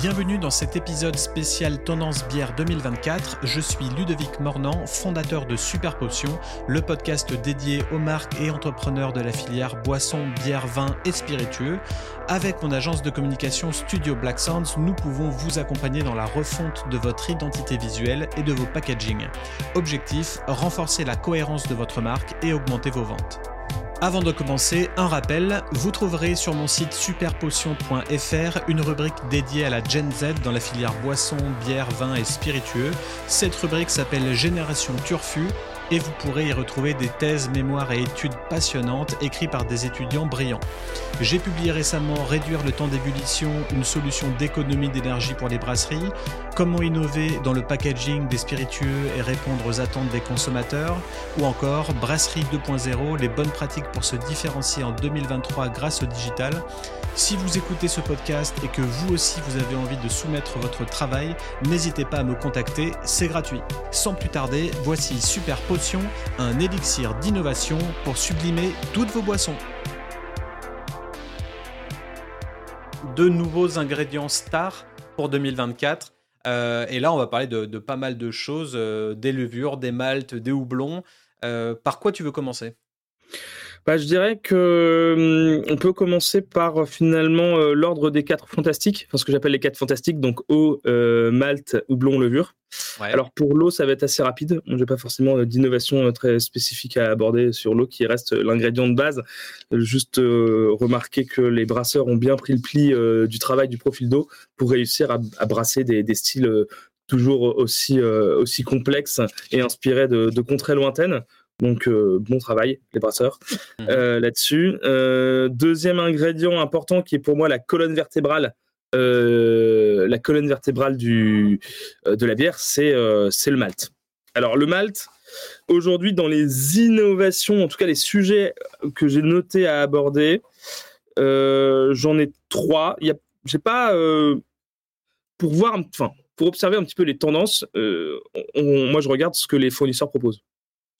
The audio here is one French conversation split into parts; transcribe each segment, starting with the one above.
Bienvenue dans cet épisode spécial Tendance Bière 2024. Je suis Ludovic Mornan, fondateur de Super Potion, le podcast dédié aux marques et entrepreneurs de la filière boissons, bière, vin et spiritueux. Avec mon agence de communication Studio Black Sounds, nous pouvons vous accompagner dans la refonte de votre identité visuelle et de vos packaging. Objectif, renforcer la cohérence de votre marque et augmenter vos ventes. Avant de commencer, un rappel, vous trouverez sur mon site superpotion.fr une rubrique dédiée à la Gen Z dans la filière boisson, bière, vin et spiritueux. Cette rubrique s'appelle Génération Turfu et vous pourrez y retrouver des thèses, mémoires et études passionnantes écrites par des étudiants brillants. J'ai publié récemment Réduire le temps d'ébullition, une solution d'économie d'énergie pour les brasseries, Comment innover dans le packaging des spiritueux et répondre aux attentes des consommateurs, ou encore Brasserie 2.0, les bonnes pratiques pour se différencier en 2023 grâce au digital. Si vous écoutez ce podcast et que vous aussi vous avez envie de soumettre votre travail, n'hésitez pas à me contacter, c'est gratuit. Sans plus tarder, voici Super Un élixir d'innovation pour sublimer toutes vos boissons. Deux nouveaux ingrédients stars pour 2024. Euh, et là, on va parler de, pas mal de choses, euh, des levures, des maltes, des houblons. Euh, par quoi tu veux commencer? Bah, je dirais que hum, on peut commencer par finalement l'ordre des quatre fantastiques, enfin ce que j'appelle les quatre fantastiques, donc eau, malte, houblon, levure. Alors pour l'eau, ça va être assez rapide. Je n'ai pas forcément d'innovation très spécifique à aborder sur l'eau, qui reste l'ingrédient de base. Juste remarquer que les brasseurs ont bien pris le pli du travail du profil d'eau pour réussir à, brasser des, styles toujours aussi, aussi complexes et inspirés de, de contrées lointaines. Donc euh, bon travail les brasseurs mmh. euh, là-dessus. Euh, deuxième ingrédient important qui est pour moi la colonne vertébrale. la colonne vertébrale du, de la bière, c'est le malt. Alors le malt, aujourd'hui dans les innovations, en tout cas les sujets que j'ai notés à aborder, j'en ai trois. J'ai pas pour voir, enfin pour observer un petit peu les tendances. moi je regarde ce que les fournisseurs proposent.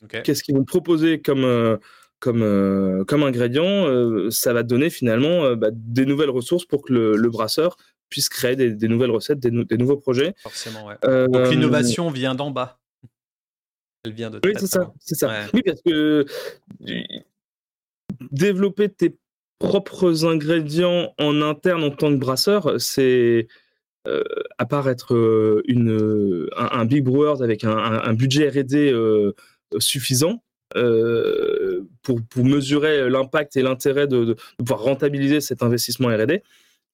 Qu'est-ce qu'ils vont proposer comme, euh, comme, euh, comme ingrédient euh, Ça va donner finalement bah, des nouvelles ressources pour que le, brasseur puisse créer des, nouvelles recettes, des, nouveaux projets. Forcément, ouais. Donc l'innovation vient d'en bas. Elle vient de Oui, c'est ça. C'est ça. Oui, parce que développer tes propres ingrédients en interne en tant que brasseur, c'est à part être une, un, big brewers avec un, un budget R&D suffisant euh, pour, pour, mesurer l'impact et l'intérêt de, pouvoir rentabiliser cet investissement R&D.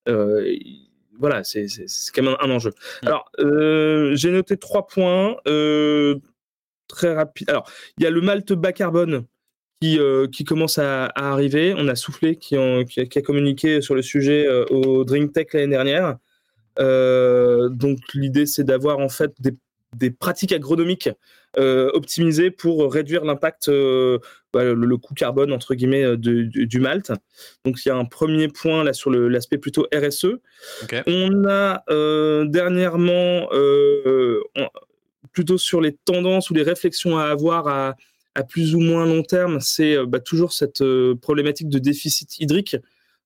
Euh, voilà, c'est quand même un, enjeu. Alors, euh, j'ai noté trois points très rapides. Alors, il y a le malt bas carbone qui, qui commence à, arriver. On a soufflé qui, qui, a, communiqué sur le sujet au Drink Tech l'année dernière. donc, l'idée, c'est d'avoir en fait des, des pratiques agronomiques optimisé pour réduire l'impact, euh, bah, le, coût carbone entre guillemets euh, du, malt. Donc il y a un premier point là sur l'aspect plutôt RSE. On a dernièrement plutôt sur les tendances ou les réflexions à avoir à, plus ou moins long terme, c'est bah, toujours cette problématique de déficit hydrique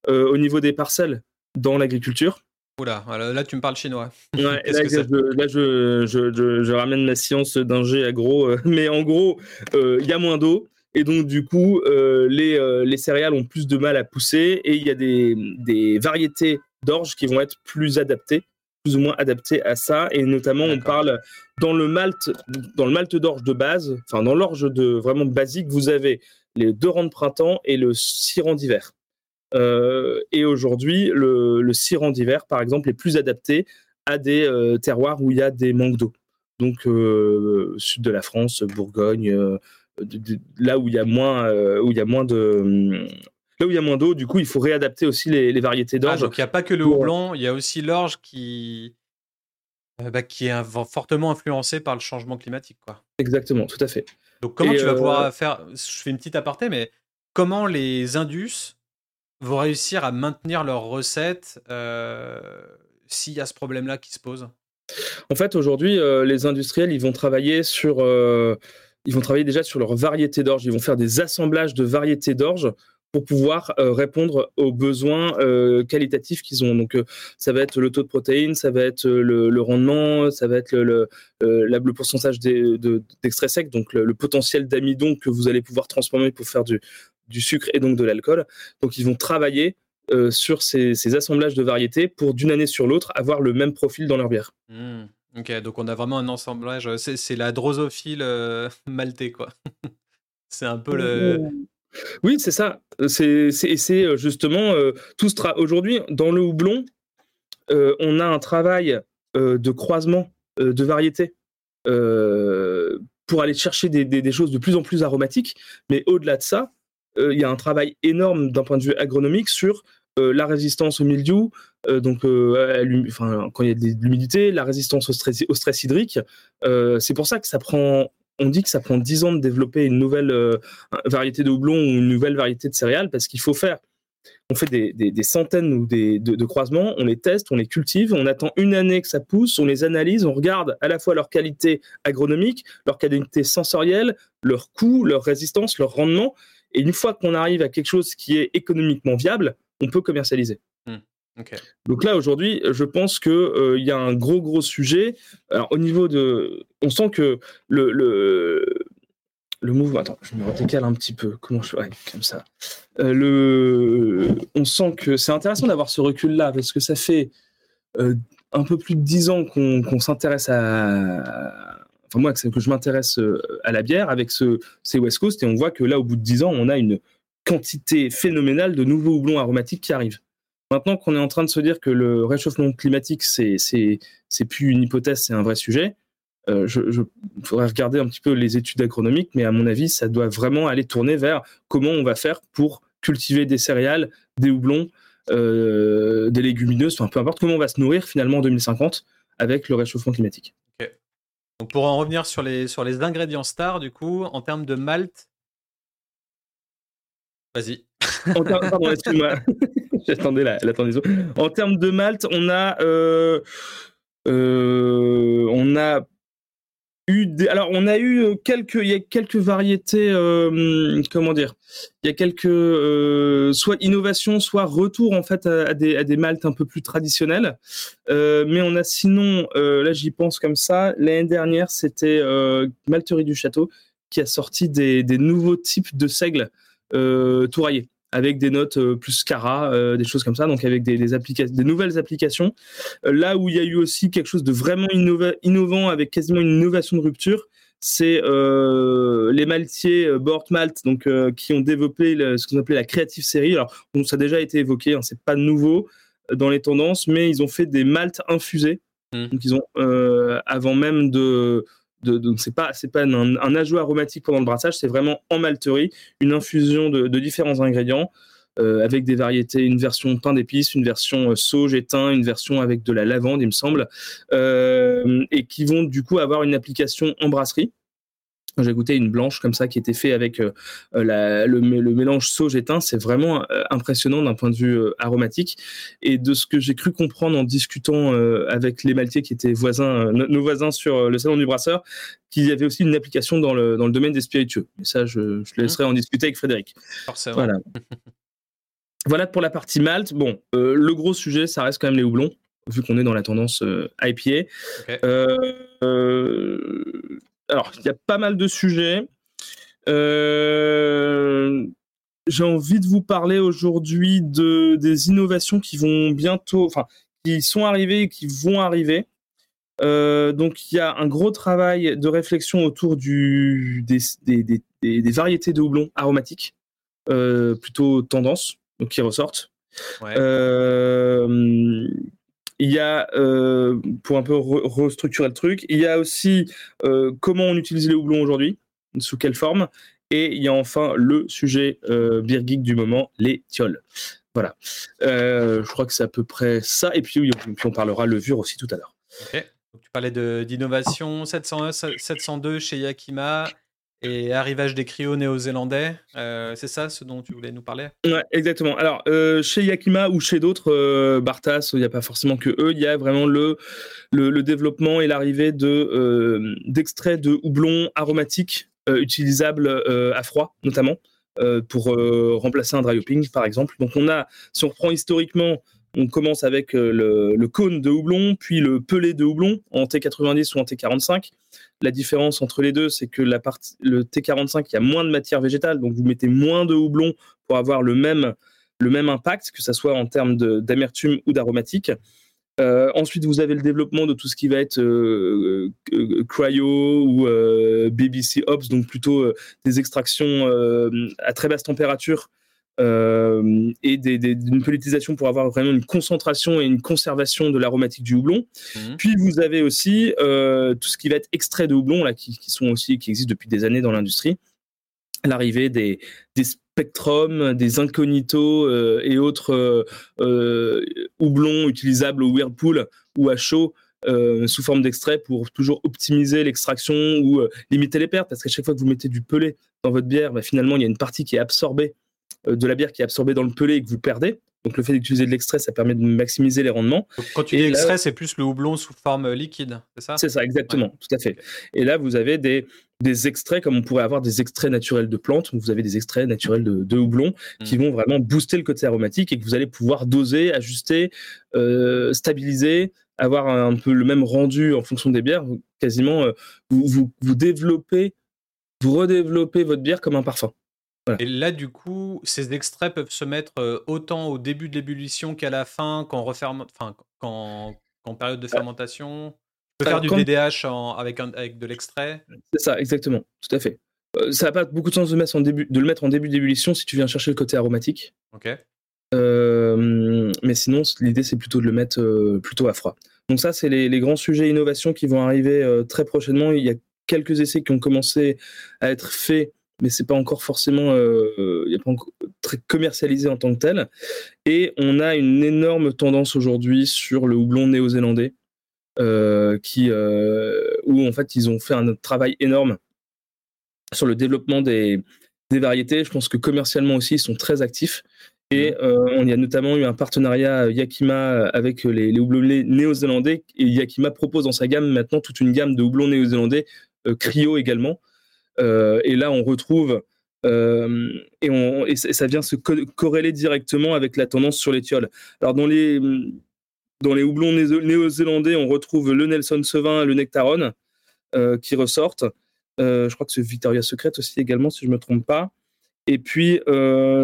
au niveau des parcelles dans l'agriculture. Oula, là tu me parles chinois. là, je, je, ramène ma science d'ingé agro, euh, mais en gros, euh, il y a moins d'eau. Et donc, du coup, euh, les, les, céréales ont plus de mal à pousser et il y a des, des variétés d'orge qui vont être plus adaptées, plus ou moins adaptées à ça. Et notamment, on parle dans le malt, dans le malt d'orge de base, enfin, dans l'orge de vraiment basique, vous avez les deux rangs de printemps et le six rangs d'hiver. Euh, et aujourd'hui, le, le d'hiver, par exemple, est plus adapté à des euh, terroirs où il y a des manques d'eau. Donc, euh, sud de la France, Bourgogne, là où il y a moins, où il y a moins de là où il y a moins d'eau, du coup, il faut réadapter aussi les, variétés ah, d'orge. donc il n'y a pas que le houblon, il y a aussi l'orge qui, bah, qui est fortement influencé par le changement climatique. Quoi. Exactement, tout à fait. Donc comment tu vas pouvoir faire, je fais une petite aparté, mais comment les Indus vont réussir à maintenir leurs recettes euh, s'il y a ce problème-là qui se pose? En fait, aujourd'hui, euh, les industriels, ils vont travailler sur, euh, ils vont travailler déjà sur leur variété d'orge. Ils vont faire des assemblages de variétés d'orge pour pouvoir répondre aux besoins qualitatifs qu'ils ont. Donc, ça va être le taux de protéines, ça va être le, rendement, ça va être le, le, pourcentage d'extrait sec, donc le, potentiel d'amidon que vous allez pouvoir transformer pour faire du, du sucre et donc de l'alcool. Donc, ils vont travailler sur ces, assemblages de variétés pour d'une année sur l'autre avoir le même profil dans leur bière. Mmh. Ok, donc on a vraiment un assemblage. C'est la drosophile maltais, quoi. c'est un peu le. Oui, c'est ça. C'est justement tout ce Aujourd'hui, dans le houblon, on a un travail de croisement de variétés pour aller chercher des, des, choses de plus en plus aromatiques. Mais au-delà de ça, il y a un travail énorme d'un point de vue agronomique sur la résistance au mildiou, donc quand il y a de l'humidité, la résistance au stress, au stress hydrique. c'est pour ça que ça prend on dit que ça prend 10 ans de développer une nouvelle variété de houblon ou une nouvelle variété de céréales parce qu'il faut faire on fait des, centaines ou des, de, croisements, on les teste, on les cultive, on attend une année que ça pousse, on les analyse, on regarde à la fois leur qualité agronomique, leur qualité sensorielle, leur coût, leur résistance, leur rendement. Et une fois qu'on arrive à quelque chose qui est économiquement viable, on peut commercialiser. Mmh. Donc là, aujourd'hui, je pense qu'il euh, y a un gros, gros sujet. Alors, au niveau de. On sent que le, le, le mouvement. Attends, je me décale un petit peu. Comment je fais? Comme ça. Euh, le... On sent que c'est intéressant d'avoir ce recul-là parce que ça fait euh, un peu plus de dix ans qu'on s'intéresse à. Enfin, moi, que je m'intéresse à la bière avec ce, ces West Coast et on voit que là, au bout de dix ans, on a une quantité phénoménale de nouveaux houblons aromatiques qui arrivent. Maintenant qu'on est en train de se dire que le réchauffement climatique, c'est c'est plus une hypothèse, c'est un vrai sujet. Euh, je, faudrait regarder un petit peu les études agronomiques, mais à mon avis, ça doit vraiment aller tourner vers comment on va faire pour cultiver des céréales, des houblons, euh, des légumineuses, enfin peu importe comment on va se nourrir finalement en 2050 avec le réchauffement climatique. Donc pour en revenir sur les, sur les ingrédients stars, du coup, en termes de malt, vas-y. Pardon, excuse-moi. J'attendais la, la En termes de malt, on a, euh, euh, on a alors on a eu a quelques variétés, euh, comment dire, il y a quelques soit innovations, soit retour en fait à, des, maltes un peu plus traditionnels. mais on a sinon, là j'y pense comme ça, l'année dernière c'était Malterie du Château qui a sorti des, nouveaux types de seigle touraillés avec des notes euh, plus Cara, euh, des choses comme ça, donc avec des, des nouvelles applications. Euh, là où il y a eu aussi quelque chose de vraiment innovant avec quasiment une innovation de rupture, c'est les maltiers Bort Malt, donc qui ont développé ce qu'on appelait la Creative Series. Alors, ça a déjà été évoqué, hein, c'est pas nouveau dans les tendances, mais ils ont fait des maltes infusés. Mmh. Donc, ils ont avant même de donc c'est pas c'est pas un, ajout aromatique pendant le brassage, c'est vraiment en malterie une infusion de, différents ingrédients euh, avec des variétés, une version pain d'épices, une version euh, sauge et thym, une version avec de la lavande, il me semble, euh, et qui vont du coup avoir une application en brasserie. J'ai goûté une blanche comme ça qui était fait avec euh, euh, le, mélange sauge et thym. C'est vraiment euh, impressionnant d'un point de vue aromatique. Et de ce que j'ai cru comprendre en discutant avec les Maltiers qui étaient voisins, nos voisins sur le salon du brasseur, qu'il y avait aussi une application dans le, dans le domaine des spiritueux. Et ça, je, je laisserai en discuter avec Frédéric. Forcément. Voilà. voilà pour la partie Malte. Bon, le gros sujet, ça reste quand même les houblons vu qu'on est dans la tendance IPA alors, il y a pas mal de sujets. Euh, j'ai envie de vous parler aujourd'hui de, des innovations qui vont bientôt, enfin, qui sont arrivées et qui vont arriver. Euh, donc, il y a un gros travail de réflexion autour du, des, des, des, variétés de houblon aromatiques, euh, plutôt tendance, donc qui ressortent. Ouais. Il y a, euh, pour un peu restructurer le truc, il y a aussi euh, comment on utilise les houblons aujourd'hui, sous quelle forme, et il y a enfin le sujet euh, du moment, les tioles. Voilà. je crois que c'est à peu près ça, et puis, puis on parlera levure aussi tout à l'heure. Ok. Donc, tu parlais d'innovation 701, 702 chez Yakima et arrivage des cryos néo-zélandais, euh, c'est ça ce dont tu voulais nous parler? Ouais, exactement. Alors, euh, chez Yakima ou chez d'autres, euh, Bartas, il n'y a pas forcément que eux, il y a vraiment le, développement et l'arrivée de, d'extraits de houblon aromatique utilisables à froid, notamment. pour remplacer un dry hopping, par exemple. Donc on a, si on reprend historiquement, on commence avec le, le, cône de houblon, puis le pelé de houblon en T90 ou en T45. La différence entre les deux, c'est que le T45, il y a moins de matière végétale, donc vous mettez moins de houblon pour avoir le même, le même impact, que ce soit en termes d'amertume ou d'aromatique. Euh, ensuite, vous avez le développement de tout ce qui va être euh, euh, cryo ou BBC Ops, donc plutôt des extractions à très basse température et d'une pelletisation pour avoir vraiment une concentration et une conservation de l'aromatique du houblon. Mmh. Puis vous avez aussi tout ce qui va être extrait de houblon là, qui, qui, sont aussi qui existent depuis des années dans l'industrie. L'arrivée des, des Spectrum, des Incognito euh, et autres euh, euh, houblons utilisables au Whirlpool ou à chaud sous forme d'extrait pour toujours optimiser l'extraction ou limiter les pertes. Parce qu'à chaque fois que vous mettez du pelé dans votre bière, bah, finalement, il y a une partie qui est absorbée de la bière qui est absorbée dans le pelé et que vous perdez. Donc le fait d'utiliser de l'extrait, ça permet de maximiser les rendements. quand tu dis extrait, c'est plus le houblon sous forme liquide, c'est ça? C'est ça, exactement, tout à fait. Et là, vous avez des, des extraits comme on pourrait avoir des extraits naturels de plantes. Vous avez des extraits naturels de, houblon qui mm. vont vraiment booster le côté aromatique et que vous allez pouvoir doser, ajuster, euh, stabiliser, avoir un peu le même rendu en fonction des bières. Quasiment, euh, vous, vous, vous développez, vous redéveloppez votre bière comme un parfum. Et là, du coup, ces extraits peuvent se mettre euh, autant au début de l'ébullition qu'à la fin, qu'en referme... enfin, qu'en période de fermentation. On peut faire du DDH avec, avec de l'extrait? C'est ça, exactement, tout à fait. Euh, ça n'a pas beaucoup de sens de, mettre en début, de le mettre en début d'ébullition si tu viens chercher le côté aromatique. Ok. Euh, mais sinon, l'idée c'est plutôt de le mettre plutôt à froid. Donc ça, c'est les, les, grands sujets innovation qui vont arriver très prochainement. Il y a quelques essais qui ont commencé à être faits mais c'est pas encore forcément euh, a pas encore très commercialisé en tant que tel. Et on a une énorme tendance aujourd'hui sur le houblon néo-zélandais, euh, qui, euh, où en fait ils ont fait un travail énorme sur le développement des, des variétés. Je pense que commercialement aussi ils sont très actifs. Et euh, on y a notamment eu un partenariat Yakima avec les, les houblons néo-zélandais. Et Yakima propose dans sa gamme maintenant toute une gamme de houblons néo-zélandais, cryo également, et là, on retrouve euh, et, et, ça vient se corréler directement avec la tendance sur les tioles. Alors dans les dans les houblons néo-zélandais, on retrouve le Nelson Sauvin, le Nectaron euh, qui ressortent. je crois que c'est Victoria Secret aussi également, si je me trompe pas. Et puis,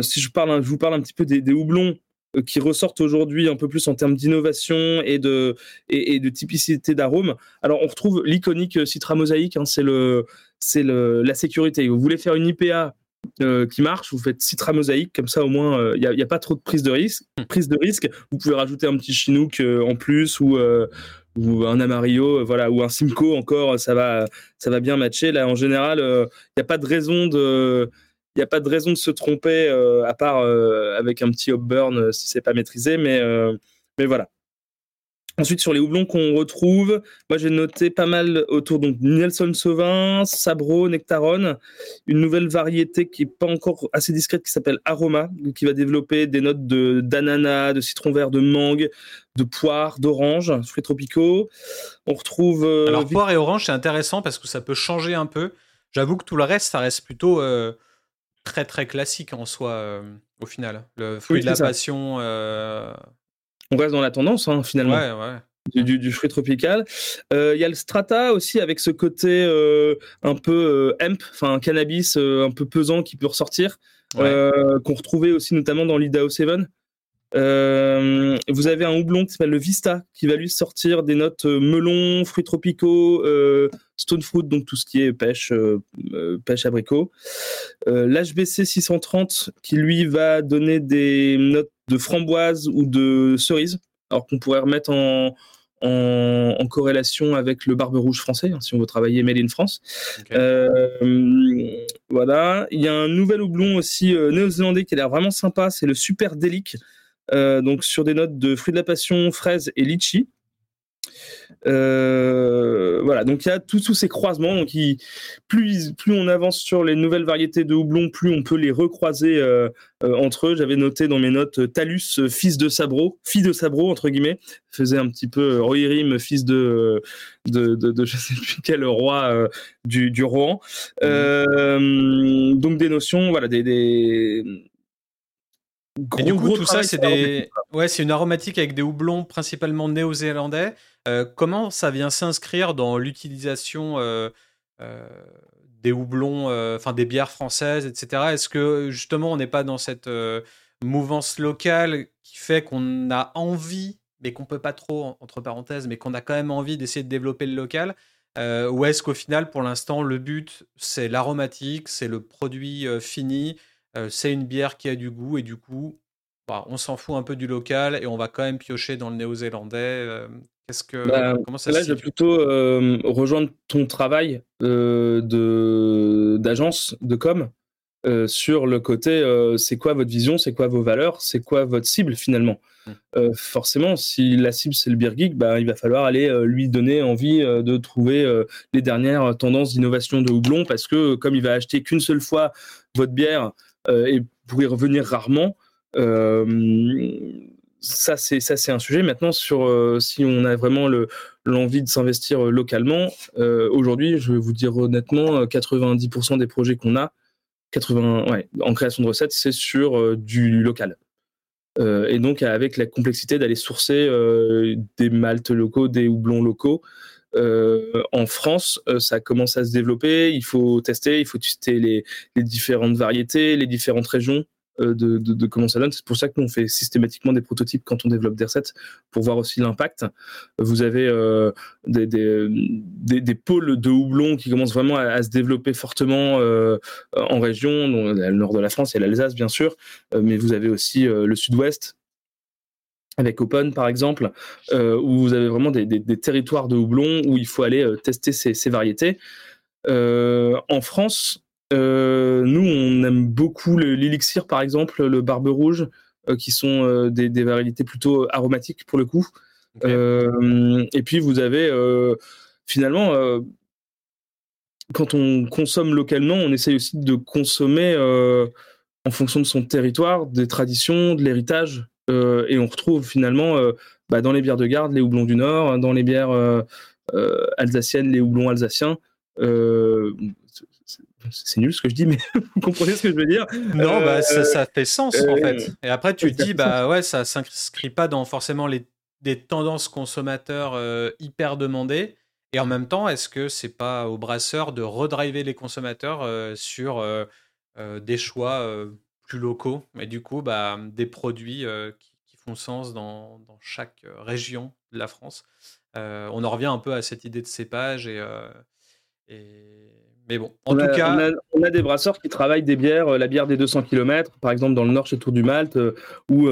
si je vous parle un petit peu des, des houblons qui ressortent aujourd'hui un peu plus en termes d'innovation et de, et, de typicité d'arôme. Alors, on retrouve l'iconique Citra Mosaïque, hein, c'est le, c'est la sécurité. Vous voulez faire une IPA euh, qui marche, vous faites Citra Mosaïque, comme ça au moins il euh, n'y a, pas trop de prise de risque. Hmm. Prise de risque, vous pouvez rajouter un petit Chinook euh, en plus ou, ou un Amarillo, voilà, ou un Simcoe encore, ça va, ça va bien matcher. Là, en général, il n'y a pas de raison de il n'y a pas de raison de se tromper, à part avec un petit hop si c'est pas maîtrisé, mais, mais voilà. Ensuite, sur les houblons qu'on retrouve, moi j'ai noté pas mal autour donc Nelson Sauvin, Sabro, Nectaron, une nouvelle variété qui est pas encore assez discrète qui s'appelle Aroma, qui va développer des notes de d'ananas, de citron vert, de mangue, de poire, d'orange, fruits tropicaux. On retrouve. Euh, Alors poire et orange, c'est intéressant parce que ça peut changer un peu. J'avoue que tout le reste, ça reste plutôt euh, très très classique en soi euh, au final. Le fruit de la passion on reste dans la tendance hein, finalement. Ouais, ouais. Du, fruit tropical. Euh, il y a le strata aussi avec ce côté euh, un peu euh, hemp, enfin cannabis un peu pesant qui peut ressortir, qu'on retrouvait aussi notamment dans l'Idaho 7. Euh, vous avez un houblon qui s'appelle le Vista, qui va lui sortir des notes euh, melon, fruits tropicaux, euh, stone fruit, donc tout ce qui est pêche, pêche abricot. L'HBC 630, qui lui va donner des notes de framboise ou de cerise, alors qu'on pourrait remettre en, en, corrélation avec le barbe rouge français, hein, si on veut travailler Made in France. voilà. Il y a un nouvel houblon aussi néo-zélandais qui a l'air vraiment sympa, c'est le Super Delic. Euh, donc sur des notes de fruits de la passion, fraises et litchi. Euh, voilà, donc il y a tous ces croisements. Donc plus, plus on avance sur les nouvelles variétés de houblon, plus on peut les recroiser euh, euh, entre eux. J'avais noté dans mes notes Talus, fils de Sabro, fille de Sabro entre guillemets, faisait un petit peu Rohirrim, fils de de, de, de, je sais plus quel roi du, du Rohan. Mmh. donc des notions, voilà, des, des et du coup, tout ça, c'est des... ouais, c'est une aromatique avec des houblons principalement néo-zélandais. Euh, comment ça vient s'inscrire dans l'utilisation euh, euh, des houblons, enfin des bières françaises, etc. Est-ce que justement, on n'est pas dans cette mouvance locale qui fait qu'on a envie, mais qu'on peut pas trop, entre parenthèses, mais qu'on a quand même envie d'essayer de développer le local Ou est-ce qu'au final, pour l'instant, le but, c'est l'aromatique, c'est le produit fini c'est une bière qui a du goût et du coup, bah, on s'en fout un peu du local et on va quand même piocher dans le néo-zélandais. Qu'est-ce que bah, comment ça Là, je vais plutôt rejoindre ton travail de d'agence de com sur le côté c'est quoi votre vision, c'est quoi vos valeurs, c'est quoi votre cible finalement? Mmh. forcément, si la cible c'est le beer geek, bah, il va falloir aller lui donner envie de trouver les dernières tendances d'innovation de houblon parce que comme il va acheter qu'une seule fois votre bière et pour y revenir rarement. Euh, ça c'est ça c'est un sujet maintenant sur euh, si on a vraiment l'envie de s'investir localement aujourd'hui je vais vous dire honnêtement 90% des projets qu'on a 80 ouais, en création de recettes c'est sur du local et donc avec la complexité d'aller sourcer des maltes locaux des houblons locaux en France, ça commence à se développer. Il faut tester, il faut tester les, différentes variétés, les différentes régions. de, comment ça donne. C'est pour ça que nous, on fait systématiquement des prototypes quand on développe des recettes pour voir aussi l'impact. Vous avez des, pôles de houblon qui commencent vraiment à, se développer fortement en région. Donc, le nord de la France, a l'Alsace, bien sûr, mais vous avez aussi le sud-ouest avec Open par exemple, euh, où vous avez vraiment des, territoires de houblon où il faut aller euh, tester ces, variétés. Euh, en France, nous, on aime beaucoup l'élixir par exemple, le barbe rouge, qui sont des, variétés plutôt aromatiques pour le coup. et puis vous avez finalement, quand on consomme localement, on essaye aussi de consommer en fonction de son territoire, des traditions, de l'héritage. Euh, et on retrouve finalement euh, bah, dans les bières de garde les houblons du Nord, hein, dans les bières euh, alsaciennes les houblons alsaciens c'est nul ce que je dis, mais vous comprenez ce que je veux dire? Non, bah, ça, fait sens en fait. Et après, tu te dis, bah ouais, ça s'inscrit pas dans forcément les, des tendances consommateurs hyper demandées. Et en même temps, est-ce que c'est pas au brasseur de redriver les consommateurs sur des choix plus locaux, mais du coup, bah, des produits euh, qui, font sens dans, dans, chaque euh, région de la France. Euh, on en revient un peu à cette idée de cépage et, et mais bon, en tout cas. On a, des brasseurs qui travaillent des bières, la bière des 200 km, par exemple dans le nord chez Tour du Malte, où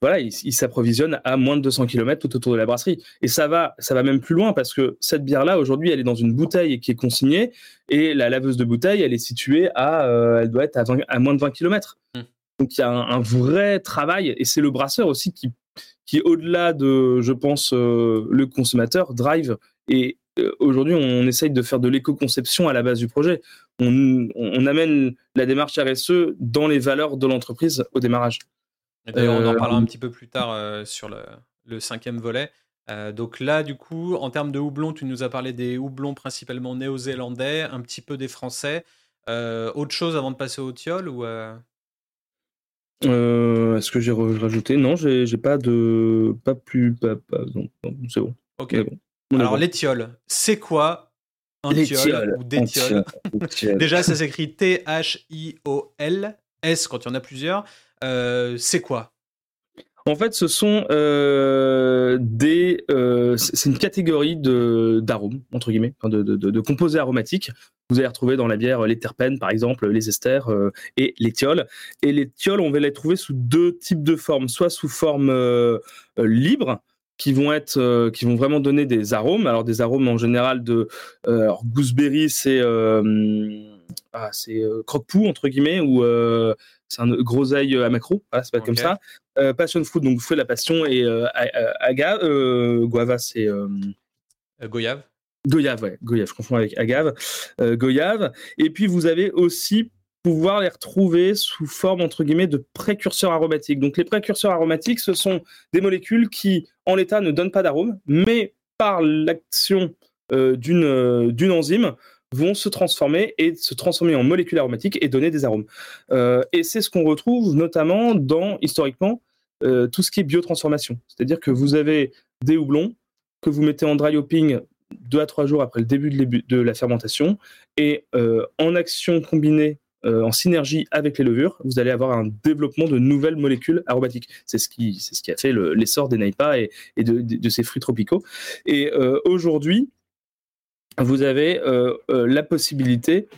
voilà, ils s'approvisionnent à moins de 200 km tout autour de la brasserie. Et ça va, ça va même plus loin parce que cette bière-là, aujourd'hui, elle est dans une bouteille qui est consignée et la laveuse de bouteille, elle est située à, elle doit être à, à, moins de 20 km. Mmh. Donc il y a un, vrai travail et c'est le brasseur aussi qui, qui au-delà de, je pense, le consommateur, drive et euh, aujourd'hui, on essaye de faire de l'éco-conception à la base du projet. On, amène la démarche RSE dans les valeurs de l'entreprise au démarrage. D'ailleurs, on en parlera un euh, petit peu plus tard euh, sur le, cinquième volet. donc là, du coup, en termes de houblon, tu nous as parlé des houblons principalement néo-zélandais, un petit peu des français. autre chose avant de passer au tiol ou Est-ce que j'ai rajouté? Non, j'ai pas de pas plus pas, c'est bon. Ok. Bon. Alors, l'étiole, c'est quoi un tiol ou des tioles Déjà, ça s'écrit T-H-I-O-L, S quand il y en a plusieurs. Euh, c'est quoi? En fait, ce sont euh, des, euh, c'est une catégorie de d'arômes entre guillemets, de, de, composés aromatiques. Vous allez retrouver dans la bière les terpènes, par exemple, les esters et les thioles. Et les thioles, on va les trouver sous deux types de formes, soit sous forme libre, qui vont être euh, qui vont vraiment donner des arômes alors des arômes en général de euh, gooseberry c'est euh, ah, c'est croque-pou entre guillemets ou c'est un gros ail à macro, c'est pas comme ça. passion fruit, donc fruit de la passion et agave, guava, c'est goyave. Goyave, ouais, goyave, je confonds avec agave, goyave. Et puis vous avez aussi pouvoir les retrouver sous forme entre guillemets de précurseurs aromatiques. Donc les précurseurs aromatiques, ce sont des molécules qui, en l'état, ne donnent pas d'arôme, mais par l'action euh, euh, d'une enzyme, vont se transformer et se transformer en molécules aromatiques et donner des arômes. Euh, et c'est ce qu'on retrouve notamment dans, historiquement, tout ce qui est biotransformation. C'est-à-dire que vous avez des houblons que vous mettez en dry hopping deux à trois jours après le début de, la fermentation et en action combinée euh, en synergie avec les levures, vous allez avoir un développement de nouvelles molécules aromatiques. C'est ce qui, c'est ce qui a fait l'essor des naipas et, de, ces fruits tropicaux. Et euh, aujourd'hui, vous avez euh, la possibilité,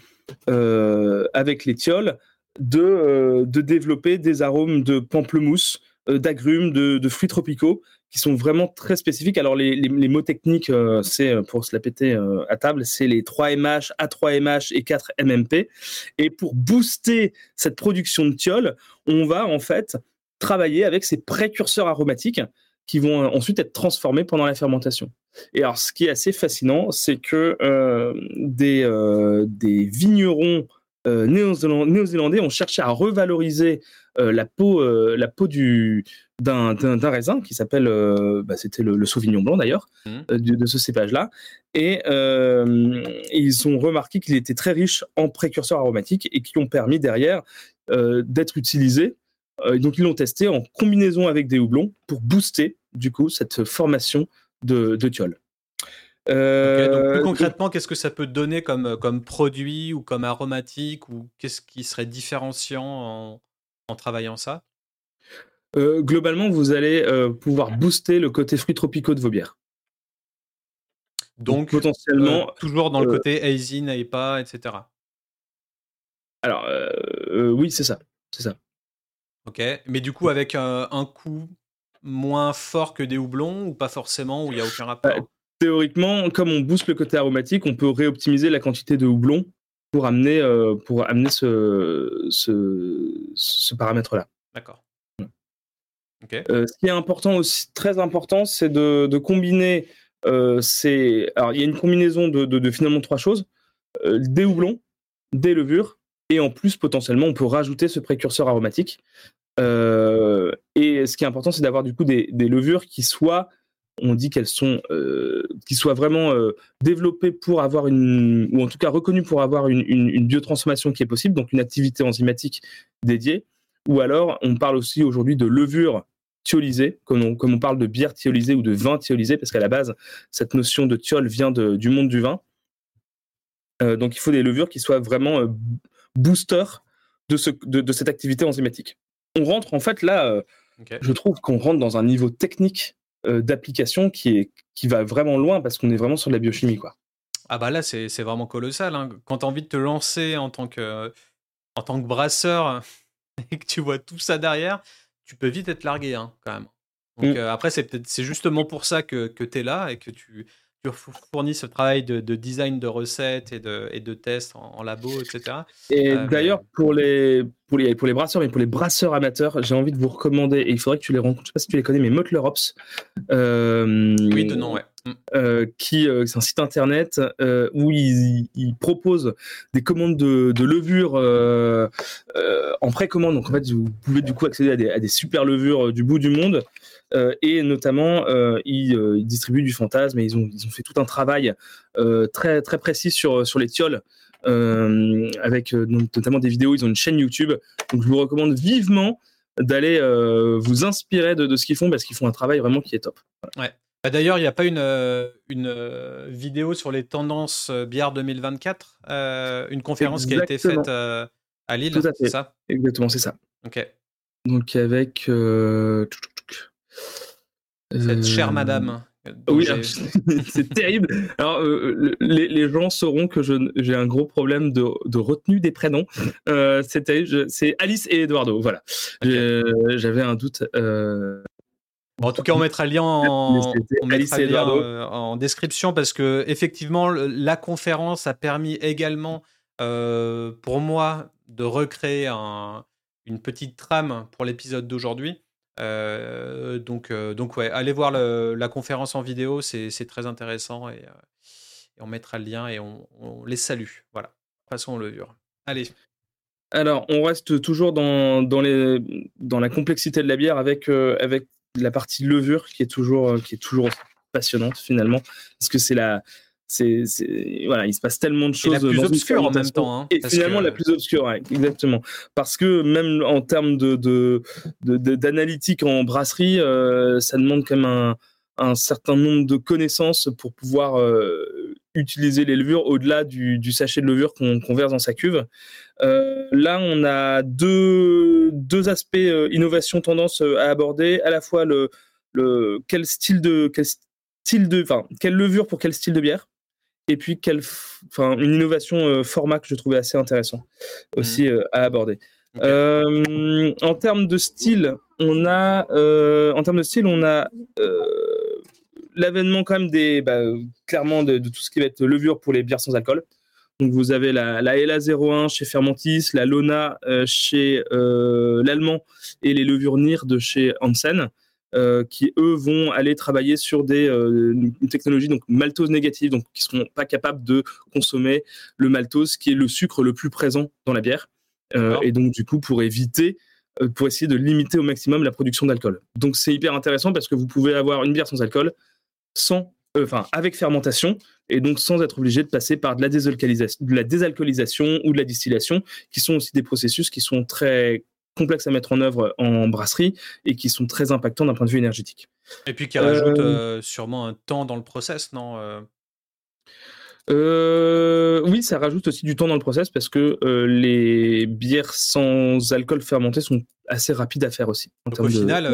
avec les tioles, de, de développer des arômes de pamplemousse, d'agrumes, de, fruits tropicaux qui sont vraiment très spécifiques. Alors les, mots techniques, euh, c'est euh, pour se la péter euh, à table, c'est les 3MH, A3MH et 4MMP. Et pour booster cette production de thiol, on va en fait travailler avec ces précurseurs aromatiques qui vont ensuite être transformés pendant la fermentation. Et alors ce qui est assez fascinant, c'est que des vignerons néo-zélandais ont cherché à revaloriser la peau, la peau du, d'un raisin qui s'appelle, euh, bah, c'était le, Sauvignon blanc d'ailleurs, mmh. euh, de, ce cépage-là. Et euh, ils ont remarqué qu'il était très riche en précurseurs aromatiques et qui ont permis derrière d'être utilisés. donc ils l'ont testé en combinaison avec des houblons pour booster du coup cette formation de, de thiol. Donc plus concrètement, qu'est-ce que ça peut donner comme, comme produit ou comme aromatique ou qu'est-ce qui serait différenciant en, en travaillant ça? Euh, globalement, vous allez euh, pouvoir booster le côté fruits tropicaux de vos bières. Donc, potentiellement. Euh, toujours dans le côté hazy, Naipa, etc. Alors, oui, c'est ça. C'est ça. Ok. Mais du coup, avec un, un coût moins fort que des houblons ou pas forcément, où il n'y a aucun rapport? Théoriquement, comme on booste le côté aromatique, on peut réoptimiser la quantité de houblon pour amener, pour amener ce, ce paramètre-là. D'accord. Euh, ce qui est important aussi, très important, c'est de, combiner. Euh, alors, il y a une combinaison de, finalement trois choses euh, des houblons, des levures, et en plus, potentiellement, on peut rajouter ce précurseur aromatique. et ce qui est important, c'est d'avoir du coup des, levures qui soient on dit qu'elles sont qui soient vraiment développées pour avoir une ou en tout cas reconnues pour avoir une, une, biotransformation qui est possible donc une activité enzymatique dédiée ou alors on parle aussi aujourd'hui de levures thiolisé, comme on, comme on parle de bière thiolisée ou de vin thiolisé, parce qu'à la base, cette notion de thiol vient du monde du vin. Euh, donc il faut des levures qui soient vraiment euh, boosters de, ce, de, cette activité enzymatique. On rentre en fait là, euh, je trouve qu'on rentre dans un niveau technique d'application qui, est, qui va vraiment loin parce qu'on est vraiment sur de la biochimie. Quoi. Ah bah là, c'est vraiment colossal. Hein. Quand tu as envie de te lancer en tant que, en tant que brasseur et que tu vois tout ça derrière, tu peux vite être largué hein, quand même. Donc, mmh. euh, après, c'est justement pour ça que, que tu es là et que tu, tu fournis ce travail de, design de recettes et de, et de tests en, labo, etc. Et euh, d'ailleurs, pour, les, pour, les, pour les brasseurs, mais pour les brasseurs amateurs, j'ai envie de vous recommander, et il faudrait que tu les rencontres, je sais pas si tu les connais, mais Motler Ops. Euh, oui, de nom, ouais. Mm. qui c'est un site internet où ils il proposent des commandes de, de levure en précommande. Donc en fait, vous pouvez du coup accéder à des, à des super levures du bout du monde. Euh, et notamment euh, ils, euh, ils, distribuent du fantasme et ils ont, ils ont fait tout un travail très, très précis sur, sur les tioles. avec notamment des vidéos, ils ont une chaîne YouTube. Donc je vous recommande vivement d'aller vous inspirer de, de ce qu'ils font parce qu'ils font un travail vraiment qui est top. Ouais. Bah, d'ailleurs, il n'y a pas une, une vidéo sur les tendances bière 2024, une conférence qui a été faite à Lille, c'est ça? Exactement, c'est ça. Ok. Donc avec cette chère euh, madame. Oui, c'est terrible. Alors, euh, les, gens sauront que j'ai un gros problème de, retenue des prénoms. Euh, c'est Alice et Eduardo. Voilà. J'avais un doute. en tout cas, on mettra le lien en, en description parce que effectivement, la conférence a permis également pour moi de recréer une petite trame pour l'épisode d'aujourd'hui. Donc, donc ouais, allez voir la conférence en vidéo, c'est très intéressant et, on mettra le lien et on, les salue. Voilà, passons aux levures. Allez. Alors, on reste toujours dans, dans, la complexité de la bière avec, avec la partie levure qui est toujours, qui est toujours passionnante finalement, parce que c'est la, c'est, voilà, il se passe tellement de choses. Et la plus obscure en même temps. Hein, et finalement la plus obscure, exactement. Parce que même en termes de, de, d'analytique en brasserie, euh, ça demande quand même un, un, certain nombre de connaissances pour pouvoir euh, utiliser les levures au-delà du, du, sachet de levure qu'on, qu'on verse dans sa cuve. Euh, là, on a deux, deux aspects innovation tendance à aborder, à la fois le, le quel style de quel style de, enfin, quelle levure pour quel style de bière et puis quelle, enfin, une innovation euh, format que je trouvais assez intéressant aussi mmh. euh, à aborder. Euh, en termes de style, on a, en termes de style, on a l'avènement quand même des, bah, clairement de, tout ce qui va être levure pour les bières sans alcool. Donc vous avez la, la ELA 01 chez Fermentis, la Lona chez l'Allemand et les levures NIR de chez Hansen. Euh, qui eux vont aller travailler sur des euh, technologies donc maltose négative, donc qui seront pas capables de consommer le maltose, qui est le sucre le plus présent dans la bière, euh, et donc du coup pour éviter pour essayer de limiter au maximum la production d'alcool. Donc c'est hyper intéressant parce que vous pouvez avoir une bière sans alcool, sans, enfin avec fermentation, et donc sans être obligé de passer par de la, de la désalcoolisation ou de la distillation, qui sont aussi des processus qui sont très complexes à mettre en œuvre en brasserie et qui sont très impactants d'un point de vue énergétique. Et puis qui rajoutent euh, euh, sûrement un temps dans le process, non euh? oui, ça rajoute aussi du temps dans le process parce que les bières sans alcool fermenté sont assez rapides à faire aussi. au final,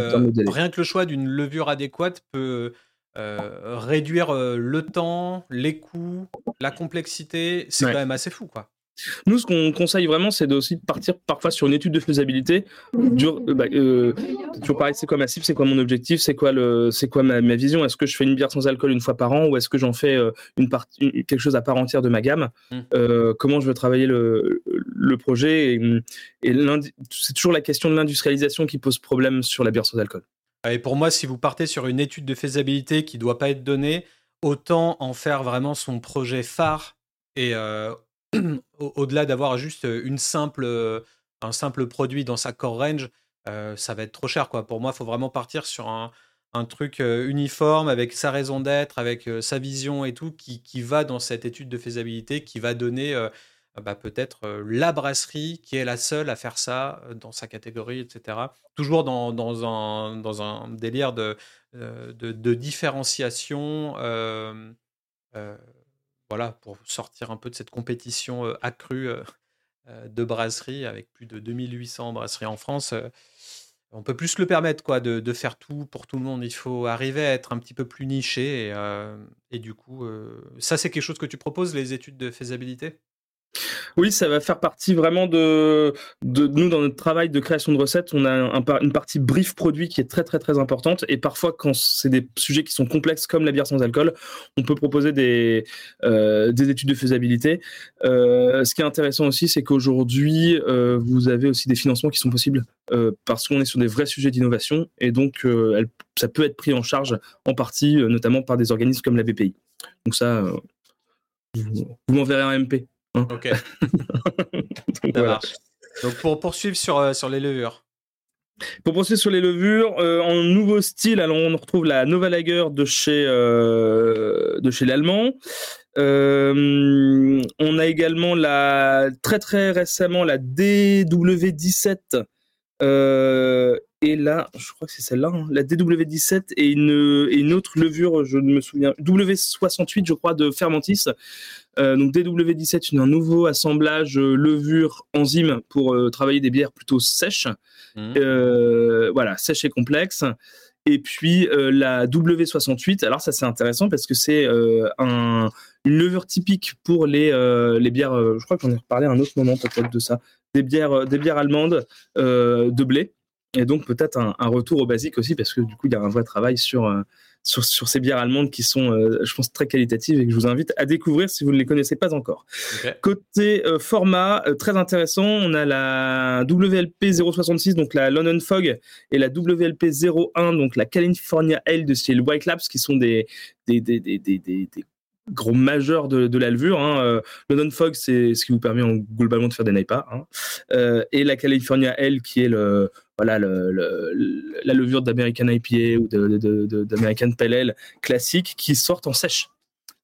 rien que le choix d'une levure adéquate peut réduire le temps, les coûts, la complexité. C'est quand même assez fou, quoi. Nous, ce qu'on conseille vraiment, c'est aussi partir parfois sur une étude de faisabilité. Dur, euh, bah, euh, toujours pareil, c'est quoi ma cible, c'est quoi mon objectif, c'est quoi le, c'est quoi ma, vision? Est-ce que je fais une bière sans alcool une fois par an ou est-ce que j'en fais euh, une partie, quelque chose à part entière de ma gamme? Mmh. Comment je veux travailler le, le projet Et, et c'est toujours la question de l'industrialisation qui pose problème sur la bière sans alcool. Et pour moi, si vous partez sur une étude de faisabilité qui doit pas être donnée, autant en faire vraiment son projet phare et au-delà d'avoir juste une simple, un simple produit dans sa core range, ça va être trop cher. Quoi. Pour moi, il faut vraiment partir sur un, truc uniforme avec sa raison d'être, avec sa vision et tout, qui, va dans cette étude de faisabilité, qui va donner bah, peut-être la brasserie qui est la seule à faire ça dans sa catégorie, etc. Toujours dans, un, dans un délire de, de, différenciation voilà, pour sortir un peu de cette compétition accrue de brasserie avec plus de 2800 brasseries en France. on peut plus se le permettre quoi, de, faire tout pour tout le monde. Il faut arriver à être un petit peu plus niché. et du coup, ça, c'est quelque chose que tu proposes, les études de faisabilité? Oui, ça va faire partie vraiment de, nous dans notre travail de création de recettes. On a une partie brief produit qui est très très très importante et parfois quand c'est des sujets qui sont complexes comme la bière sans alcool, on peut proposer des, euh, des études de faisabilité. Euh, ce qui est intéressant aussi, c'est qu'aujourd'hui euh, vous avez aussi des financements qui sont possibles parce qu'on est sur des vrais sujets d'innovation et donc ça peut être pris en charge en partie, notamment par des organismes comme la BPI. Donc ça, vous m'enverrez un MP. Ok. Ça marche. Donc pour poursuivre sur, euh, sur les levures. Pour poursuivre sur les levures, euh, en nouveau style, alors on retrouve la Nova Lager de chez, euh, de chez l'Allemand. on a également la, très très récemment la DW17 et là, je crois que c'est celle-là, hein, la DW17 et une, et une autre levure, je ne me souviens, W68, je crois, de Fermentis. Euh, donc DW17, une, un nouveau assemblage euh, levure enzyme pour euh, travailler des bières plutôt sèches. Mmh. voilà, sèches et complexes. Et puis la W68, alors ça c'est intéressant parce que c'est un, une levure typique pour les, les bières, je crois qu'on en a reparlé à un autre moment peut-être de ça, des bières, des bières allemandes de blé. Et donc peut-être un, retour au basique aussi parce que du coup il y a un vrai travail sur sur, ces bières allemandes qui sont, euh, je pense, très qualitatives et que je vous invite à découvrir si vous ne les connaissez pas encore. Côté euh, format, euh, très intéressant, on a la WLP 066, donc la London Fog, et la WLP 01, donc la California Ale de style White Labs, qui sont des, des, des, des, des gros majeurs de, de la levure. Hein. London Fog, c'est ce qui vous permet en, globalement de faire des NIPA. Hein. et la California Ale, qui est le, voilà le, la levure d'American IPA ou d'American Pale Ale classique qui sortent en sèche.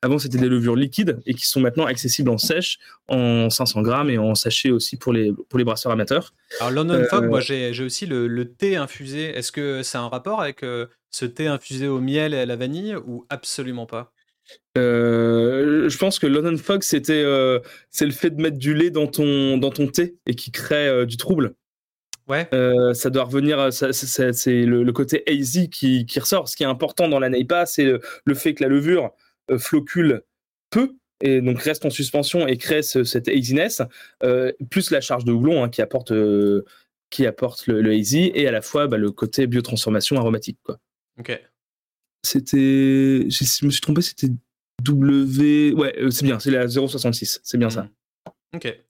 Avant, c'était des levures liquides et qui sont maintenant accessibles en sèche, en 500 grammes et en sachet aussi pour les, pour les brasseurs amateurs. Alors, London Fog, moi j'ai aussi le, thé infusé. Est-ce que c'est un rapport avec euh, ce thé infusé au miel et à la vanille ou absolument pas? Euh, je pense que London Fog, c'était euh, c'est le fait de mettre du lait dans ton, dans ton thé et qui crée du trouble. Ouais. Euh, ça doit revenir, euh, c'est le, côté hazy qui, qui, ressort. Ce qui est important dans la NEIPA, c'est le, fait que la levure euh, flocule peu et donc reste en suspension et crée cette haziness, plus la charge de houblon hein, qui apporte, qui apporte le, hazy et à la fois bah, le côté biotransformation aromatique. Quoi. Ok. C'était, je me suis trompé, c'était W, ouais, c'est bien, c'est la 066, c'est bien ça. Mmh. Ok.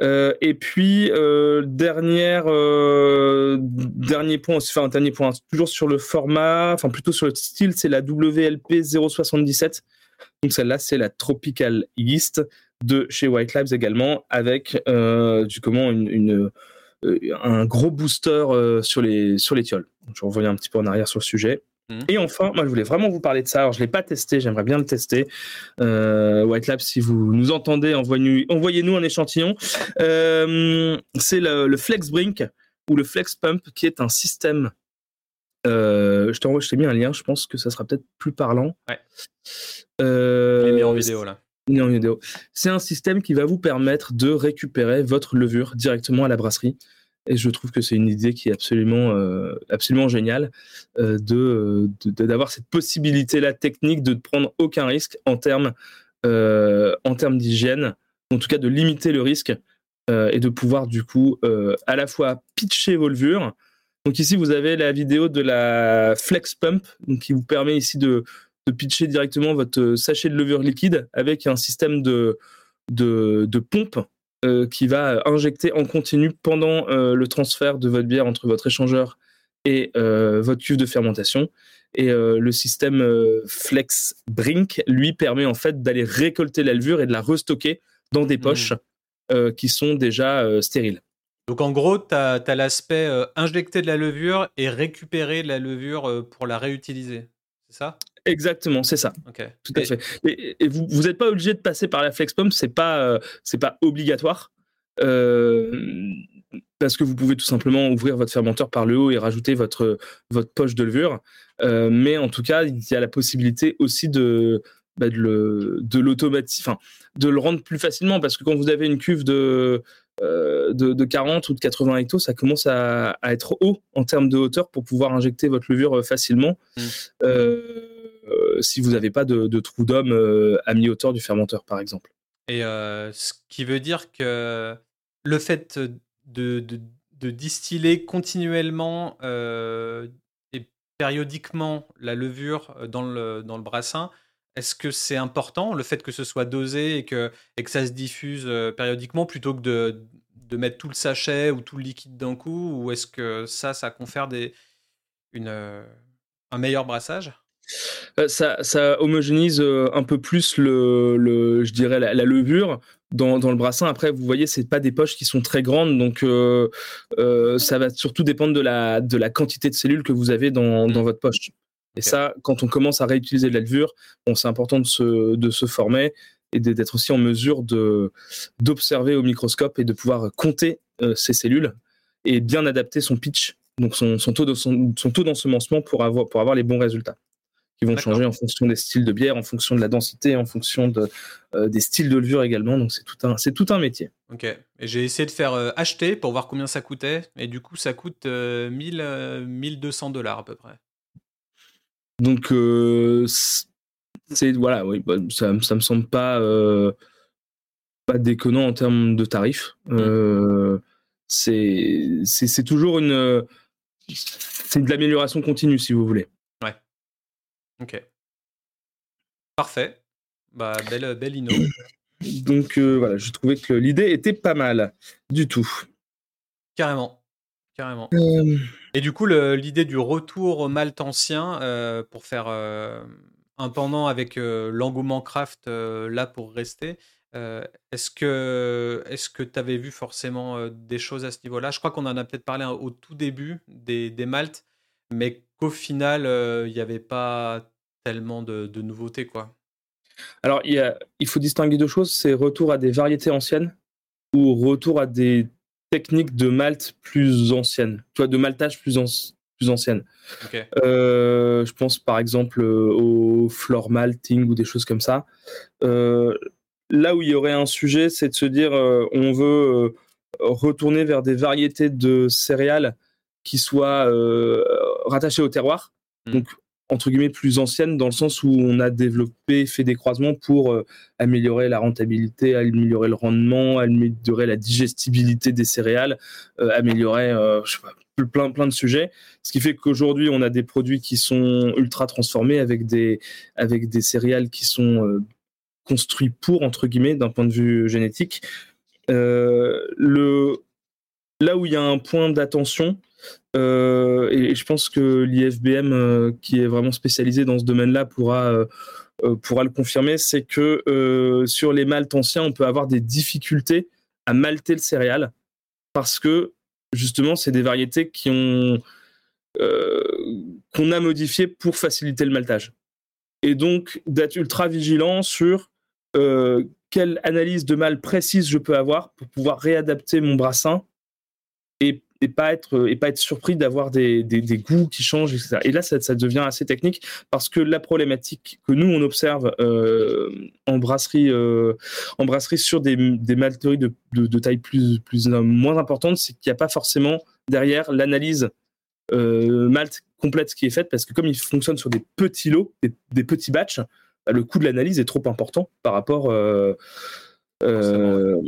Euh, et puis euh, euh, dernier point, enfin dernier point, toujours sur le format, enfin plutôt sur le style, c'est la WLP 077. Donc celle-là, c'est la Tropical Yeast de chez White Labs également, avec comment un gros booster sur les sur les tioles. je reviens un petit peu en arrière sur le sujet. Mmh. Et enfin, moi je voulais vraiment vous parler de ça. Alors je l'ai pas testé, j'aimerais bien le tester. Euh, White Lab, si vous nous entendez, envoyez-nous un échantillon. Euh, c'est le, Flex Brink ou le Flex Pump, qui est un système. Euh, je t'envoie, je t'ai mis un lien. Je pense que ça sera peut-être plus parlant. Ouais. Euh, Il est en vidéo là. C'est un système qui va vous permettre de récupérer votre levure directement à la brasserie. Et je trouve que c'est une idée qui est absolument, euh, absolument géniale euh, de, d'avoir cette possibilité-là technique de ne prendre aucun risque en termes, euh, d'hygiène, en tout cas de limiter le risque et de pouvoir du coup à la fois pitcher vos levures. Donc ici vous avez la vidéo de la Flex Pump donc, qui vous permet ici de, pitcher directement votre sachet de levure liquide avec un système de, de pompe euh, qui va injecter en continu pendant euh, le transfert de votre bière entre votre échangeur et euh, votre cuve de fermentation. Et le système Flex Brink, lui, permet en fait d'aller récolter la levure et de la restocker dans des mmh. poches qui sont déjà stériles. Donc en gros, tu as, l'aspect injecter de la levure et récupérer la levure pour la réutiliser. C'est ça? Exactement, c'est ça. Tout à fait. Et, vous n'êtes pas obligé de passer par la flex pump, c'est pas euh, c'est pas obligatoire. Euh, parce que vous pouvez tout simplement ouvrir votre fermenteur par le haut et rajouter votre, votre poche de levure. Euh, mais en tout cas, il y a la possibilité aussi de, bah, de, le, de enfin, de le rendre plus facilement parce que quand vous avez une cuve de, de, de, 40 ou de 80 hectos, ça commence à, à, être haut en termes de hauteur pour pouvoir injecter votre levure facilement. Mmh. Euh, si vous n'avez pas de, trou d'homme euh, à mi-hauteur du fermenteur, par exemple. Et euh, ce qui veut dire que le fait de, de, distiller continuellement et périodiquement la levure dans le, brassin, est-ce que c'est important, le fait que ce soit dosé et que, ça se diffuse périodiquement plutôt que de, de mettre tout le sachet ou tout le liquide d'un coup Ou est-ce que ça, ça confère un meilleur brassage? euh, ça, ça homogénise euh, un peu plus le, je dirais la, levure dans, le brassin. Après, vous voyez, c'est pas des poches qui sont très grandes, donc euh, ça va surtout dépendre de la, de la quantité de cellules que vous avez dans, mmh. votre poche. Et ça, quand on commence à réutiliser de la levure, bon, c'est important de se, de se former et d'être aussi en mesure de d'observer au microscope et de pouvoir compter ces cellules et bien adapter son pitch, donc son, son taux de, son, son taux d'ensemencement pour avoir, pour avoir les bons résultats qui vont changer en fonction des styles de bière, en fonction de la densité, en fonction de, euh, des styles de levure également. Donc c'est tout un, c'est tout un métier. Ok. Et j'ai essayé de faire euh, acheter pour voir combien ça coûtait, et du coup ça coûte 1000, euh, 1200 dollars à peu près. Donc c'est voilà, oui, bah, ça, ça me semble pas pas déconnant en termes de tarifs. Mmh. c'est toujours une c'est de l'amélioration continue si vous voulez. Ok. Parfait. Bah belle belle inno. Donc voilà, je trouvais que l'idée était pas mal du tout. Carrément. Carrément. Euh, Et du coup, l'idée du retour au Malte ancien euh, pour faire euh, un pendant avec l'engouement craft là pour rester, est-ce que est-ce que tu avais vu forcément des choses à ce niveau-là? Je crois qu'on en a peut-être parlé au tout début des, des maltes, mais qu'au final, il n'y avait pas tellement de, de nouveautés. quoi. Alors, il, y a, il faut distinguer deux choses c'est retour à des variétés anciennes ou retour à des techniques de Malte plus anciennes, tu vois, de maltage plus, plus anciennes. Euh, je pense par exemple euh, au floor malting ou des choses comme ça. Euh, là où il y aurait un sujet, c'est de se dire on veut retourner vers des variétés de céréales qui soient rattachées au terroir. Hmm. Donc entre guillemets plus ancienne dans le sens où on a développé, fait des croisements pour euh, améliorer la rentabilité, améliorer le rendement, améliorer la digestibilité des céréales, euh, améliorer euh, plein plein de sujets. Ce qui fait qu'aujourd'hui on a des produits qui sont ultra transformés avec des avec des céréales qui sont construits pour entre guillemets d'un point de vue génétique. le là où il y a un point d'attention, euh, et, je pense que l'IFBM, euh, qui est vraiment spécialisé dans ce domaine-là, pourra, euh, pourra le confirmer, c'est que sur les maltes anciens, on peut avoir des difficultés à malter le céréal parce que justement, c'est des variétés qui ont qu'on a modifiées pour faciliter le maltage. Et donc d'être ultra vigilant sur quelle analyse de mal précise je peux avoir pour pouvoir réadapter mon brassin pas être et pas être surpris d'avoir des, des, goûts qui changent etc. et là ça, ça, devient assez technique parce que la problématique que nous on observe euh, en brasserie euh, en brasserie sur des, des malteries de, de, taille plus plus euh, moins importante c'est qu'il n'y a pas forcément derrière l'analyse euh, malt complète qui est faite parce que comme il fonctionne sur des petits lots des, des petits batchs bah, le coût de l'analyse est trop important par rapport euh,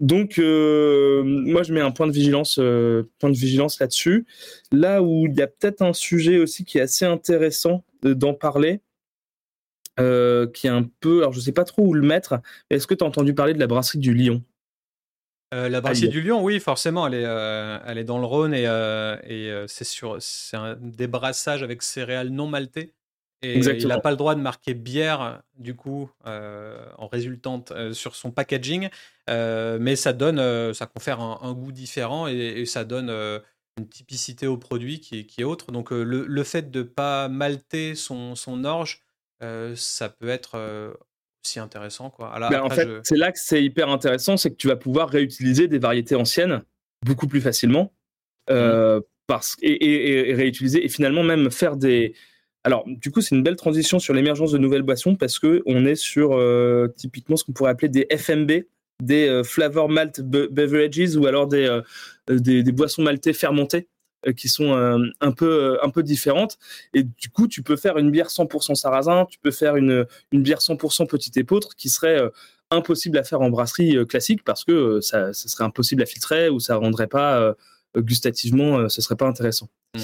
Donc, euh, moi, je mets un point de vigilance, euh, point de vigilance là-dessus. Là où il y a peut-être un sujet aussi qui est assez intéressant d'en parler, qui est un peu, alors je sais pas trop où le mettre. Est-ce que tu as entendu parler de la brasserie du Lion? La brasserie du Lion, oui, forcément, elle est, elle est dans le Rhône et, et c'est sur, c'est un débrassage avec céréales non maltées. Et il n'a pas le droit de marquer bière, du coup, euh, en résultante euh, sur son packaging, euh, mais ça donne, ça confère un, goût différent et, ça donne une typicité au produit qui est, qui est autre. Donc le, fait de ne pas malter son, son orge, ça peut être aussi intéressant. Quoi. Ben, en fait, c'est là que c'est hyper intéressant, c'est que tu vas pouvoir réutiliser des variétés anciennes beaucoup plus facilement. Mmh. parce, et, et, réutiliser et finalement même faire des, alors, du coup, c'est une belle transition sur l'émergence de nouvelles boissons parce que on est sur euh, typiquement ce qu'on pourrait appeler des FMB, des euh, flavor malt beverages ou alors des, euh, des, boissons maltées fermentées qui sont un peu un peu différentes. Et du coup tu peux faire une bière 100% sarrasin tu peux faire une une bière 100% petite épeautre qui serait impossible à faire en brasserie classique parce que ça, ça, serait impossible à filtrer ou ça rendrait pas gustativement ce serait pas intéressant Mmh.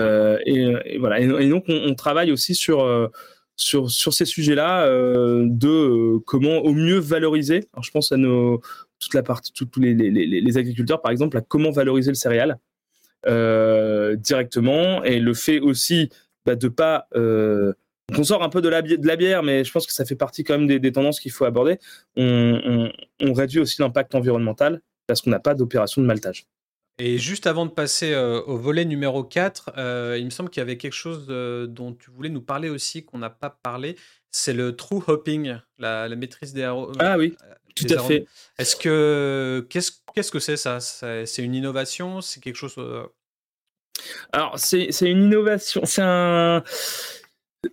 Euh, et, voilà. Et, donc, on, travaille aussi sur, euh, sur, sur ces sujets-là euh, de comment au mieux valoriser. Alors, je pense à nos, toute la partie, tous les, les, les, agriculteurs, par exemple, à comment valoriser le céréal directement et le fait aussi bah, de pas. on sort un peu de la, de la, bière, mais je pense que ça fait partie quand même des, tendances qu'il faut aborder. On, on, réduit aussi l'impact environnemental parce qu'on n'a pas d'opération de maltage. Et juste avant de passer euh, au volet numéro 4, euh, il me semble qu'il y avait quelque chose euh, dont tu voulais nous parler aussi, qu'on n'a pas parlé. C'est le true hopping, la, maîtrise des arômes. Ah oui, tout à fait. Est-ce que qu'est-ce qu'est-ce que c'est ça? C'est une innovation? C'est quelque chose Alors c'est une innovation. C'est un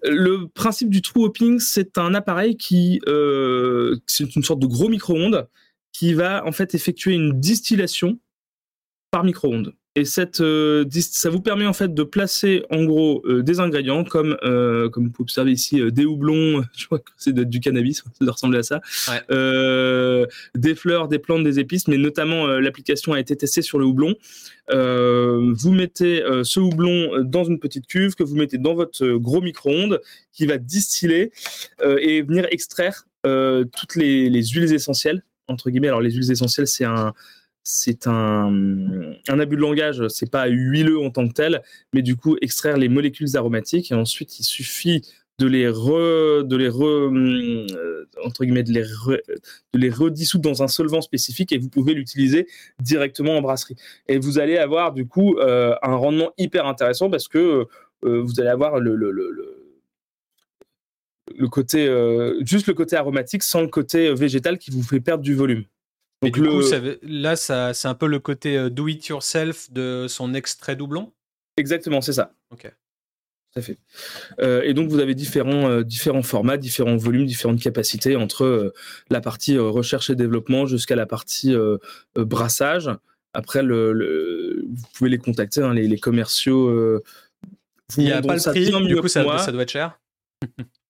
le principe du true hopping, c'est un appareil qui c'est une sorte de gros micro-ondes qui va en fait effectuer une distillation par micro-ondes. et cette, euh, ça vous permet en fait de placer en gros euh, des ingrédients comme, euh, comme vous pouvez observer ici, des houblons, je crois que c'est du cannabis, ça doit ressembler à ça, des fleurs, des plantes, des épices, mais notamment l'application a été testée sur le houblon. vous mettez ce houblon dans une petite cuve que vous mettez dans votre gros micro-ondes qui va distiller et venir extraire toutes les, les huiles essentielles entre guillemets. Alors les huiles essentielles, c'est un c'est un, abus de langage, c'est pas huileux en tant que tel, mais du coup extraire les molécules aromatiques et ensuite il suffit de les de euh, redissoudre dans un solvant spécifique et vous pouvez l'utiliser directement en brasserie. Et vous allez avoir du coup euh, un rendement hyper intéressant parce que euh, vous allez avoir le côté juste le côté aromatique sans le côté végétal qui vous fait perdre du volume. Du coup, là, ça, c'est un peu le côté euh, do it yourself de son extrait doublon? Exactement, c'est ça. Ok. Tout à fait. Euh, et donc, vous avez différents, euh, différents formats, différents volumes, différentes capacités entre la partie recherche et développement jusqu'à la partie brassage. Après, le, vous pouvez les contacter, hein, les, commerciaux. Il n'y a pas le prix, du coup, ça, ça doit être cher?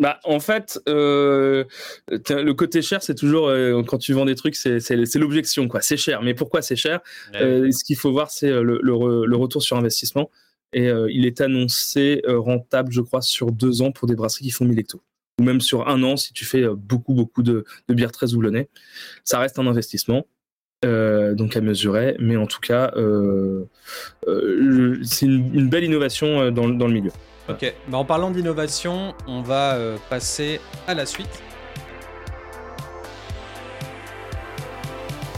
Bah, en fait, euh, le côté cher, c'est toujours euh, quand tu vends des trucs, c'est l'objection, quoi. C'est cher, mais pourquoi c'est cher? Euh, Ce qu'il faut voir, c'est le, le, retour sur investissement. Et il est annoncé rentable, je crois, sur deux ans pour des brasseries qui font 1000 hectos. Ou même sur un an si tu fais beaucoup, beaucoup de, de bières très houblonnées. Ça reste un investissement. donc à mesurer, mais en tout cas, c'est une, une, belle innovation dans, dans le milieu. Ok, bah, en parlant d'innovation, on va euh, passer à la suite.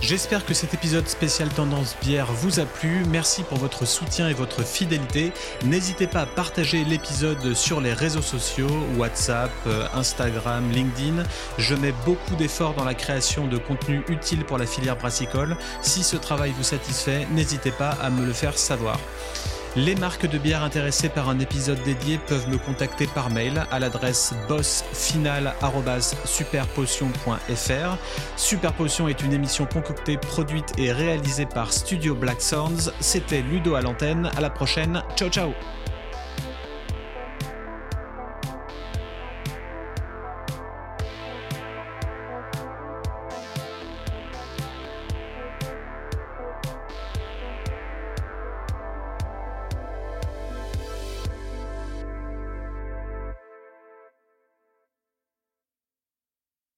J'espère que cet épisode spécial Tendance Bière vous a plu. Merci pour votre soutien et votre fidélité. N'hésitez pas à partager l'épisode sur les réseaux sociaux, WhatsApp, euh, Instagram, LinkedIn. Je mets beaucoup d'efforts dans la création de contenu utile pour la filière brassicole. Si ce travail vous satisfait, n'hésitez pas à me le faire savoir. Les marques de bière intéressées par un épisode dédié peuvent me contacter par mail à l'adresse bossfinal@superpotion.fr. Super Potion est une émission concoctée, produite et réalisée par Studio Black Sounds. C'était Ludo à l'antenne. À la prochaine. Ciao ciao.